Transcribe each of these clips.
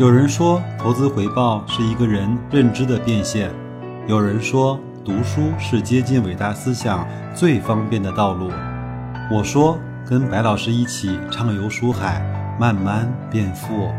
有人说，投资回报是一个人认知的变现；有人说，读书是接近伟大思想最方便的道路。我说，跟白老师一起畅游书海，慢慢变富。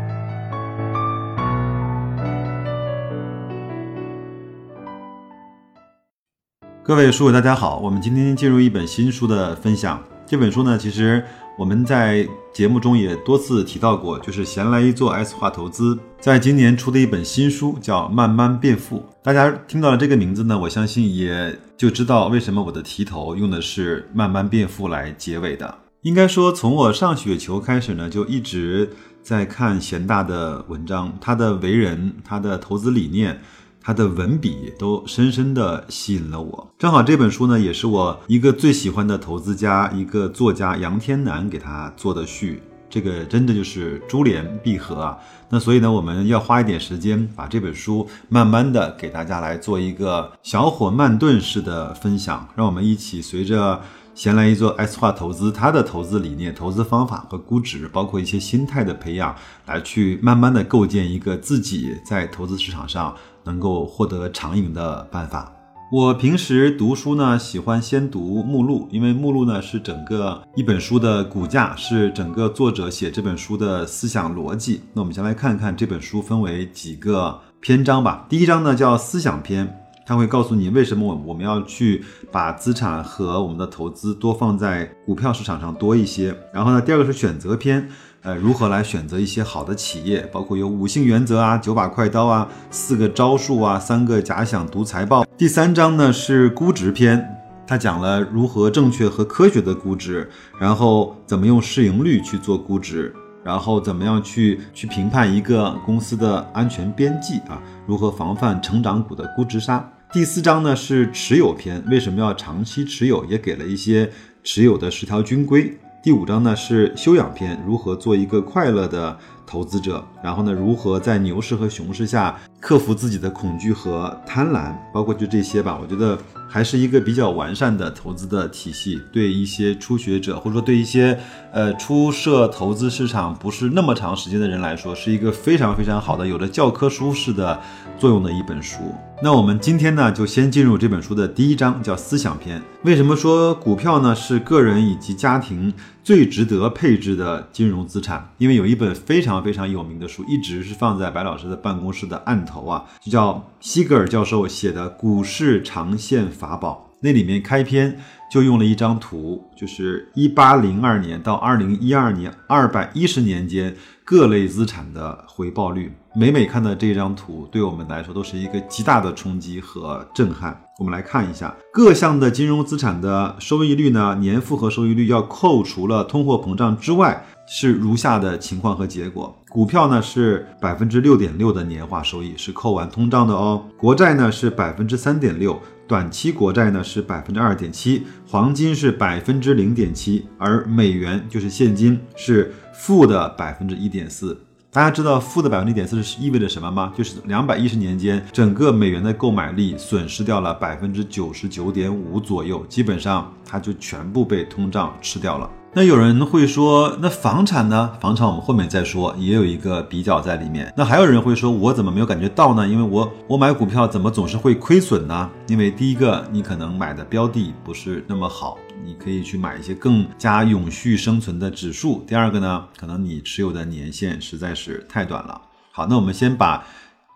各位书友，大家好，我们今天进入一本新书的分享。这本书呢，其实。我们在节目中也多次提到过，就是闲来一做 S 化投资在今年出的一本新书，叫《慢慢变富》。大家听到了这个名字呢，我相信也就知道为什么我的题头用的是“慢慢变富”来结尾的。应该说，从我上雪球开始呢，就一直在看贤大的文章，他的为人，他的投资理念。他的文笔都深深地吸引了我。正好这本书呢，也是我一个最喜欢的投资家，一个作家杨天南给他做的序。这个真的就是珠联璧合啊！那所以呢，我们要花一点时间，把这本书慢慢的给大家来做一个小火慢炖式的分享。让我们一起随着闲来一做 S 化投资，他的投资理念、投资方法和估值，包括一些心态的培养，来去慢慢的构建一个自己在投资市场上。能够获得长赢的办法。我平时读书呢，喜欢先读目录，因为目录呢是整个一本书的骨架，是整个作者写这本书的思想逻辑。那我们先来看看这本书分为几个篇章吧。第一章呢叫思想篇，它会告诉你为什么我我们要去把资产和我们的投资多放在股票市场上多一些。然后呢，第二个是选择篇。呃，如何来选择一些好的企业？包括有五性原则啊、九把快刀啊、四个招数啊、三个假想读财报。第三章呢是估值篇，它讲了如何正确和科学的估值，然后怎么用市盈率去做估值，然后怎么样去去评判一个公司的安全边际啊？如何防范成长股的估值杀？第四章呢是持有篇，为什么要长期持有？也给了一些持有的十条军规。第五章呢是修养篇，如何做一个快乐的投资者？然后呢，如何在牛市和熊市下克服自己的恐惧和贪婪？包括就这些吧，我觉得还是一个比较完善的投资的体系，对一些初学者或者说对一些呃初涉投资市场不是那么长时间的人来说，是一个非常非常好的有着教科书式的作用的一本书。那我们今天呢，就先进入这本书的第一章，叫思想篇。为什么说股票呢是个人以及家庭最值得配置的金融资产？因为有一本非常非常有名的书，一直是放在白老师的办公室的案头啊，就叫西格尔教授写的《股市长线法宝》。那里面开篇就用了一张图，就是一八零二年到二零一二年二百一十年间各类资产的回报率。每每看到这张图，对我们来说都是一个极大的冲击和震撼。我们来看一下各项的金融资产的收益率呢？年复合收益率要扣除了通货膨胀之外，是如下的情况和结果：股票呢是百分之六点六的年化收益，是扣完通胀的哦；国债呢是百分之三点六，短期国债呢是百分之二点七，黄金是百分之零点七，而美元就是现金是负的百分之一点四。大家知道负的百分之一点四是意味着什么吗？就是两百一十年间，整个美元的购买力损失掉了百分之九十九点五左右，基本上它就全部被通胀吃掉了。那有人会说，那房产呢？房产我们后面再说，也有一个比较在里面。那还有人会说，我怎么没有感觉到呢？因为我我买股票怎么总是会亏损呢？因为第一个，你可能买的标的不是那么好，你可以去买一些更加永续生存的指数。第二个呢，可能你持有的年限实在是太短了。好，那我们先把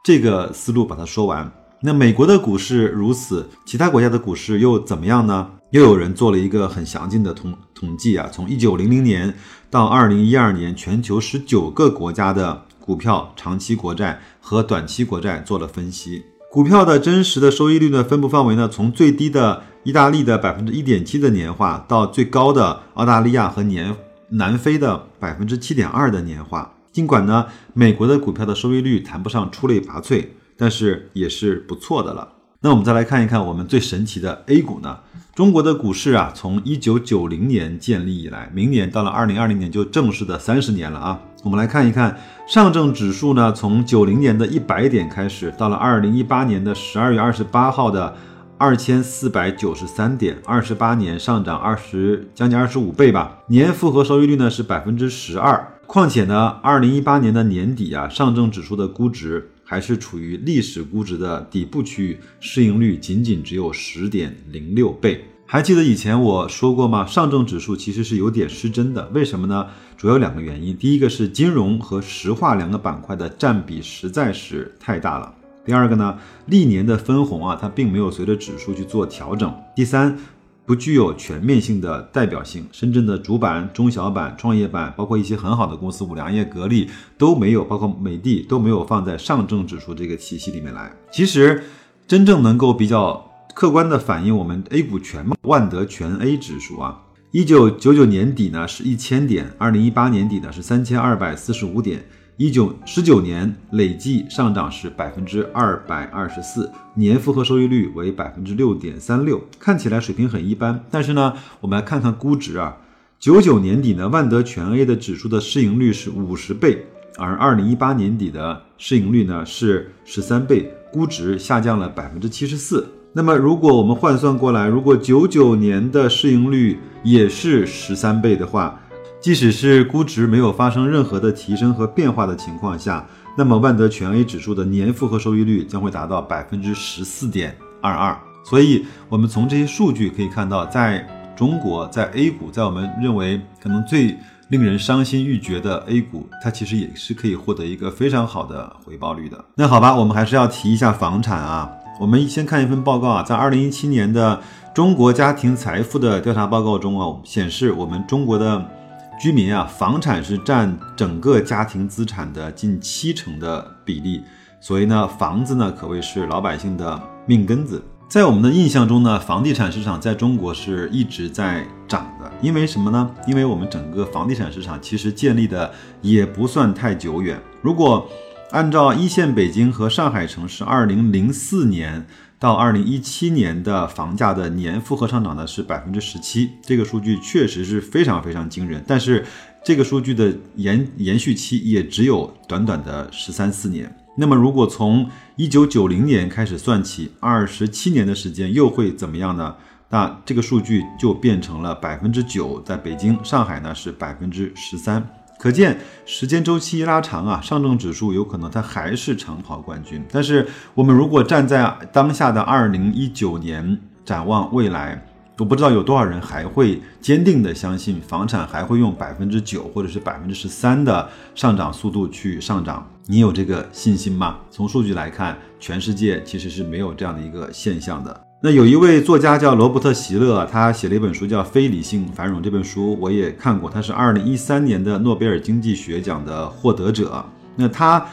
这个思路把它说完。那美国的股市如此，其他国家的股市又怎么样呢？又有人做了一个很详尽的统统计啊，从一九零零年到二零一二年，全球十九个国家的股票、长期国债和短期国债做了分析。股票的真实的收益率呢，分布范围呢，从最低的意大利的百分之一点七的年化，到最高的澳大利亚和年南非的百分之七点二的年化。尽管呢，美国的股票的收益率谈不上出类拔萃，但是也是不错的了。那我们再来看一看我们最神奇的 A 股呢？中国的股市啊，从一九九零年建立以来，明年到了二零二零年就正式的三十年了啊。我们来看一看上证指数呢，从九零年的一百点开始，到了二零一八年的十二月二十八号的二千四百九十三点，二十八年上涨二十将近二十五倍吧。年复合收益率呢是百分之十二。况且呢，二零一八年的年底啊，上证指数的估值还是处于历史估值的底部区域，市盈率仅仅只有十点零六倍。还记得以前我说过吗？上证指数其实是有点失真的，为什么呢？主要两个原因，第一个是金融和石化两个板块的占比实在是太大了。第二个呢，历年的分红啊，它并没有随着指数去做调整。第三，不具有全面性的代表性。深圳的主板、中小板、创业板，包括一些很好的公司，五粮液、格力都没有，包括美的都没有放在上证指数这个体系里面来。其实，真正能够比较。客观的反映我们 A 股全貌，万德全 A 指数啊，一九九九年底呢是一千点，二零一八年底呢是三千二百四十五点，一九十九年累计上涨是百分之二百二十四，年复合收益率为百分之六点三六，看起来水平很一般，但是呢，我们来看看估值啊，九九年底呢，万德全 A 的指数的市盈率是五十倍，而二零一八年底的市盈率呢是十三倍，估值下降了百分之七十四。那么，如果我们换算过来，如果九九年的市盈率也是十三倍的话，即使是估值没有发生任何的提升和变化的情况下，那么万德全 A 指数的年复合收益率将会达到百分之十四点二二。所以，我们从这些数据可以看到，在中国，在 A 股，在我们认为可能最令人伤心欲绝的 A 股，它其实也是可以获得一个非常好的回报率的。那好吧，我们还是要提一下房产啊。我们先看一份报告啊，在二零一七年的中国家庭财富的调查报告中啊，显示我们中国的居民啊，房产是占整个家庭资产的近七成的比例，所以呢，房子呢可谓是老百姓的命根子。在我们的印象中呢，房地产市场在中国是一直在涨的，因为什么呢？因为我们整个房地产市场其实建立的也不算太久远，如果。按照一线北京和上海城市二零零四年到二零一七年的房价的年复合上涨呢是百分之十七，这个数据确实是非常非常惊人。但是这个数据的延延续期也只有短短的十三四年。那么如果从一九九零年开始算起，二十七年的时间又会怎么样呢？那这个数据就变成了百分之九，在北京、上海呢是百分之十三。可见时间周期一拉长啊，上证指数有可能它还是长跑冠军。但是我们如果站在当下的二零一九年展望未来，我不知道有多少人还会坚定的相信房产还会用百分之九或者是百分之十三的上涨速度去上涨。你有这个信心吗？从数据来看，全世界其实是没有这样的一个现象的。那有一位作家叫罗伯特·席勒，他写了一本书叫《非理性繁荣》。这本书我也看过，他是二零一三年的诺贝尔经济学奖的获得者。那他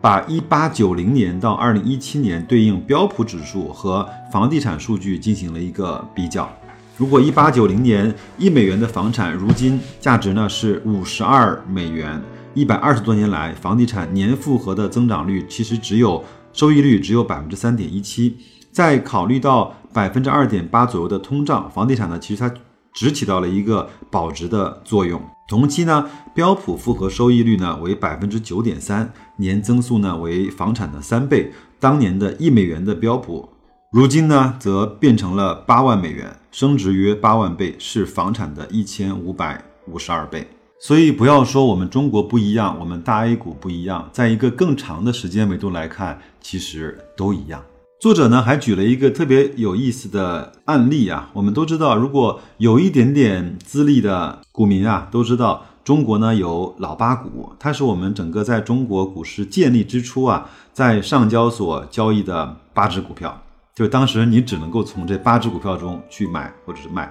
把一八九零年到二零一七年对应标普指数和房地产数据进行了一个比较。如果一八九零年一美元的房产，如今价值呢是五十二美元，一百二十多年来，房地产年复合的增长率其实只有收益率只有百分之三点一七。再考虑到百分之二点八左右的通胀，房地产呢，其实它只起到了一个保值的作用。同期呢，标普复合收益率呢为百分之九点三，年增速呢为房产的三倍。当年的一美元的标普，如今呢则变成了八万美元，升值约八万倍，是房产的一千五百五十二倍。所以不要说我们中国不一样，我们大 A 股不一样，在一个更长的时间维度来看，其实都一样。作者呢还举了一个特别有意思的案例啊，我们都知道，如果有一点点资历的股民啊，都知道中国呢有老八股，它是我们整个在中国股市建立之初啊，在上交所交易的八只股票，就当时你只能够从这八只股票中去买或者是卖，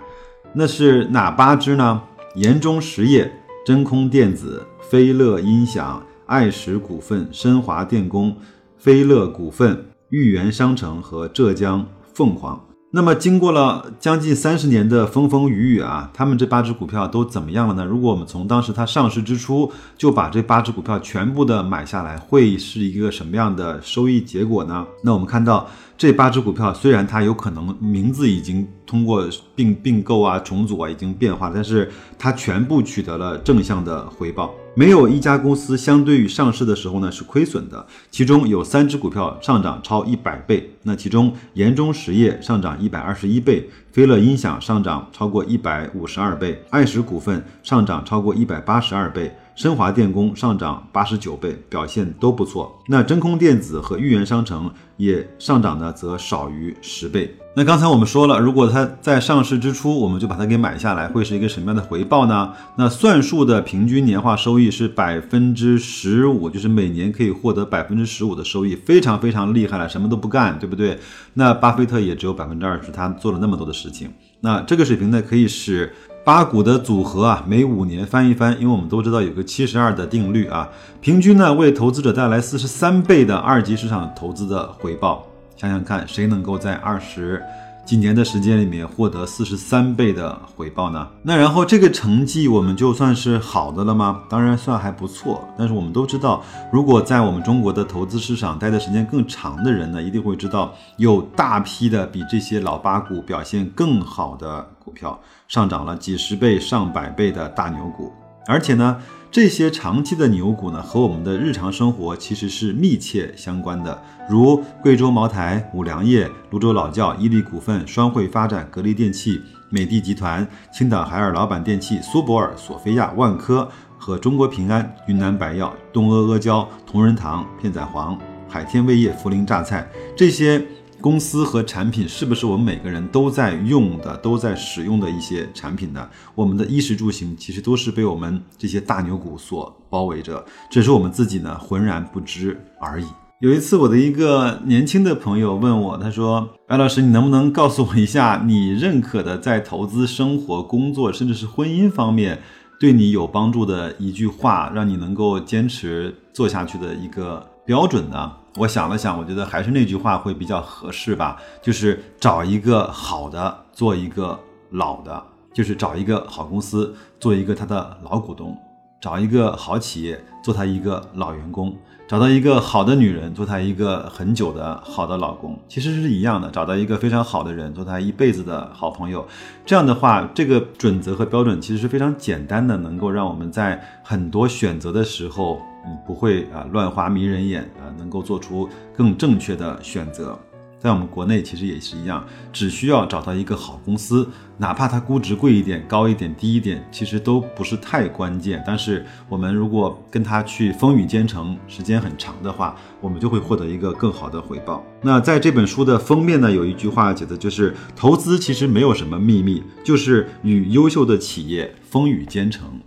那是哪八只呢？盐中实业、真空电子、飞乐音响、爱时股份、深华电工、飞乐股份。豫园商城和浙江凤凰，那么经过了将近三十年的风风雨雨啊，他们这八只股票都怎么样了呢？如果我们从当时它上市之初就把这八只股票全部的买下来，会是一个什么样的收益结果呢？那我们看到这八只股票虽然它有可能名字已经通过并并购啊、重组啊已经变化，但是它全部取得了正向的回报。没有一家公司相对于上市的时候呢是亏损的，其中有三只股票上涨超一百倍。那其中盐中实业上涨一百二十一倍，飞乐音响上涨超过一百五十二倍，爱实股份上涨超过一百八十二倍。升华电工上涨八十九倍，表现都不错。那真空电子和豫园商城也上涨呢，则少于十倍。那刚才我们说了，如果它在上市之初我们就把它给买下来，会是一个什么样的回报呢？那算术的平均年化收益是百分之十五，就是每年可以获得百分之十五的收益，非常非常厉害了，什么都不干，对不对？那巴菲特也只有百分之二十，他做了那么多的事情，那这个水平呢，可以使。八股的组合啊，每五年翻一翻，因为我们都知道有个七十二的定律啊，平均呢为投资者带来四十三倍的二级市场投资的回报。想想看，谁能够在二十？几年的时间里面获得四十三倍的回报呢？那然后这个成绩我们就算是好的了吗？当然算还不错。但是我们都知道，如果在我们中国的投资市场待的时间更长的人呢，一定会知道有大批的比这些老八股表现更好的股票，上涨了几十倍、上百倍的大牛股，而且呢。这些长期的牛股呢，和我们的日常生活其实是密切相关的，如贵州茅台、五粮液、泸州老窖、伊利股份、双汇发展、格力电器、美的集团、青岛海尔、老板电器、苏泊尔、索菲亚、万科和中国平安、云南白药、东阿阿胶、同仁堂、片仔癀、海天味业、涪陵榨菜这些。公司和产品是不是我们每个人都在用的、都在使用的一些产品呢？我们的衣食住行其实都是被我们这些大牛股所包围着，只是我们自己呢浑然不知而已。有一次，我的一个年轻的朋友问我，他说：“白老师，你能不能告诉我一下，你认可的在投资、生活、工作，甚至是婚姻方面对你有帮助的一句话，让你能够坚持做下去的一个标准呢？”我想了想，我觉得还是那句话会比较合适吧，就是找一个好的，做一个老的，就是找一个好公司，做一个他的老股东；找一个好企业，做他一个老员工；找到一个好的女人，做他一个很久的好的老公。其实是一样的，找到一个非常好的人，做他一辈子的好朋友。这样的话，这个准则和标准其实是非常简单的，能够让我们在很多选择的时候。你，不会啊，乱花迷人眼啊，能够做出更正确的选择。在我们国内其实也是一样，只需要找到一个好公司，哪怕它估值贵一点、高一点、低一点，其实都不是太关键。但是我们如果跟它去风雨兼程，时间很长的话，我们就会获得一个更好的回报。那在这本书的封面呢，有一句话写的就是：投资其实没有什么秘密，就是与优秀的企业风雨兼程。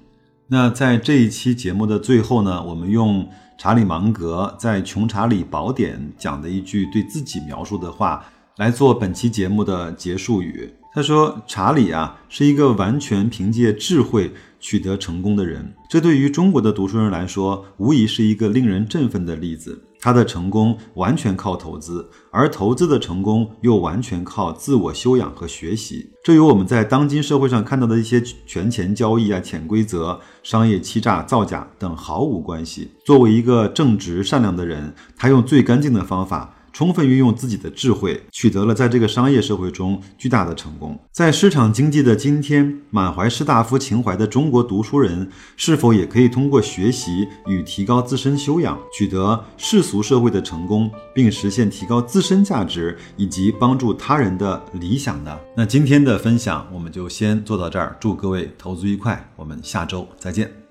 那在这一期节目的最后呢，我们用查理芒格在《穷查理宝典》讲的一句对自己描述的话来做本期节目的结束语。他说：“查理啊，是一个完全凭借智慧取得成功的人，这对于中国的读书人来说，无疑是一个令人振奋的例子。”他的成功完全靠投资，而投资的成功又完全靠自我修养和学习。这与我们在当今社会上看到的一些权钱交易啊、潜规则、商业欺诈、造假等毫无关系。作为一个正直善良的人，他用最干净的方法。充分运用自己的智慧，取得了在这个商业社会中巨大的成功。在市场经济的今天，满怀士大夫情怀的中国读书人，是否也可以通过学习与提高自身修养，取得世俗社会的成功，并实现提高自身价值以及帮助他人的理想呢？那今天的分享我们就先做到这儿，祝各位投资愉快，我们下周再见。